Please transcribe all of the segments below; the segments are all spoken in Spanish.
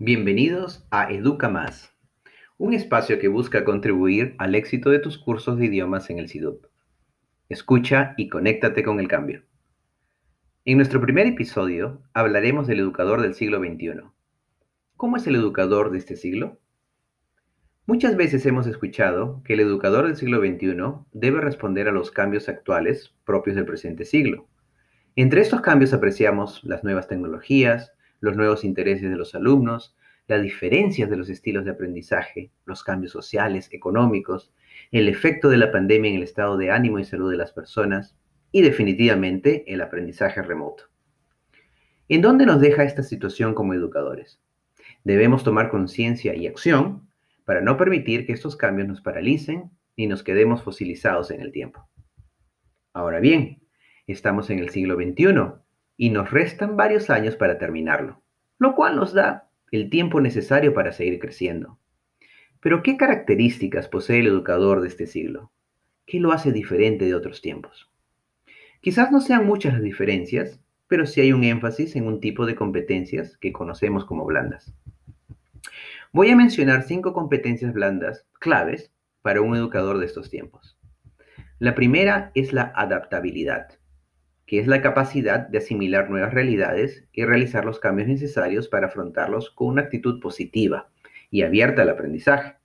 Bienvenidos a Educa Más, un espacio que busca contribuir al éxito de tus cursos de idiomas en el SIDUP. Escucha y conéctate con el cambio. En nuestro primer episodio hablaremos del educador del siglo XXI. ¿Cómo es el educador de este siglo? Muchas veces hemos escuchado que el educador del siglo XXI debe responder a los cambios actuales propios del presente siglo. Entre estos cambios apreciamos las nuevas tecnologías, los nuevos intereses de los alumnos, las diferencias de los estilos de aprendizaje, los cambios sociales, económicos, el efecto de la pandemia en el estado de ánimo y salud de las personas y definitivamente el aprendizaje remoto. ¿En dónde nos deja esta situación como educadores? Debemos tomar conciencia y acción para no permitir que estos cambios nos paralicen ni nos quedemos fosilizados en el tiempo. Ahora bien, estamos en el siglo XXI y nos restan varios años para terminarlo, lo cual nos da el tiempo necesario para seguir creciendo. Pero ¿qué características posee el educador de este siglo? ¿Qué lo hace diferente de otros tiempos? Quizás no sean muchas las diferencias, pero sí hay un énfasis en un tipo de competencias que conocemos como blandas. Voy a mencionar cinco competencias blandas claves para un educador de estos tiempos. La primera es la adaptabilidad que es la capacidad de asimilar nuevas realidades y realizar los cambios necesarios para afrontarlos con una actitud positiva y abierta al aprendizaje.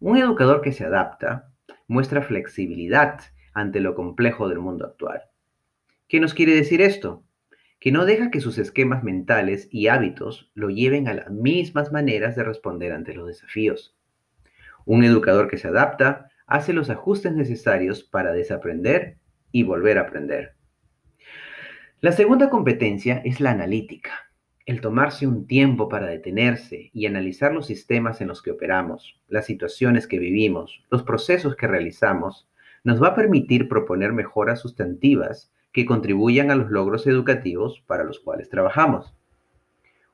Un educador que se adapta muestra flexibilidad ante lo complejo del mundo actual. ¿Qué nos quiere decir esto? Que no deja que sus esquemas mentales y hábitos lo lleven a las mismas maneras de responder ante los desafíos. Un educador que se adapta hace los ajustes necesarios para desaprender y volver a aprender. La segunda competencia es la analítica, el tomarse un tiempo para detenerse y analizar los sistemas en los que operamos, las situaciones que vivimos, los procesos que realizamos, nos va a permitir proponer mejoras sustantivas que contribuyan a los logros educativos para los cuales trabajamos.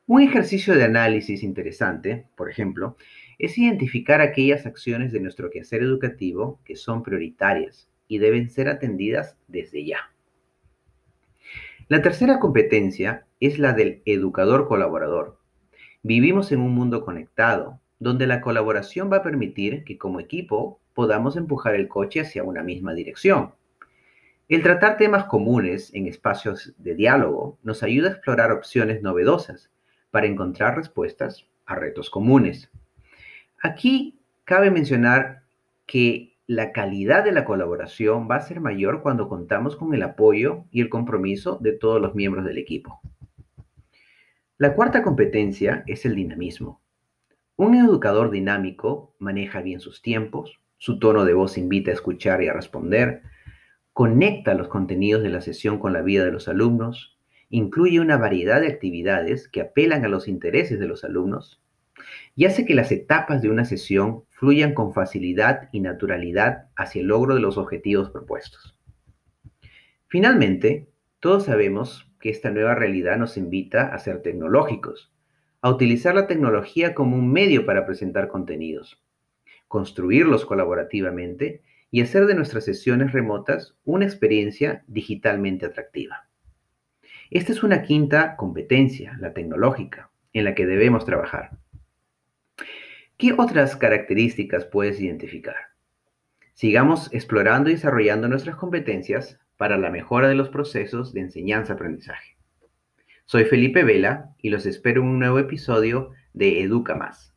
Un ejercicio de análisis interesante, por ejemplo, es identificar aquellas acciones de nuestro quehacer educativo que son prioritarias y deben ser atendidas desde ya. La tercera competencia es la del educador colaborador. Vivimos en un mundo conectado, donde la colaboración va a permitir que como equipo podamos empujar el coche hacia una misma dirección. El tratar temas comunes en espacios de diálogo nos ayuda a explorar opciones novedosas para encontrar respuestas a retos comunes. Aquí cabe mencionar que la calidad de la colaboración va a ser mayor cuando contamos con el apoyo y el compromiso de todos los miembros del equipo. La cuarta competencia es el dinamismo. Un educador dinámico maneja bien sus tiempos, su tono de voz invita a escuchar y a responder, conecta los contenidos de la sesión con la vida de los alumnos, incluye una variedad de actividades que apelan a los intereses de los alumnos y hace que las etapas de una sesión fluyan con facilidad y naturalidad hacia el logro de los objetivos propuestos. Finalmente, todos sabemos que esta nueva realidad nos invita a ser tecnológicos, a utilizar la tecnología como un medio para presentar contenidos, construirlos colaborativamente y hacer de nuestras sesiones remotas una experiencia digitalmente atractiva. Esta es una quinta competencia, la tecnológica, en la que debemos trabajar. ¿Qué otras características puedes identificar? Sigamos explorando y desarrollando nuestras competencias para la mejora de los procesos de enseñanza-aprendizaje. Soy Felipe Vela y los espero en un nuevo episodio de Educa Más.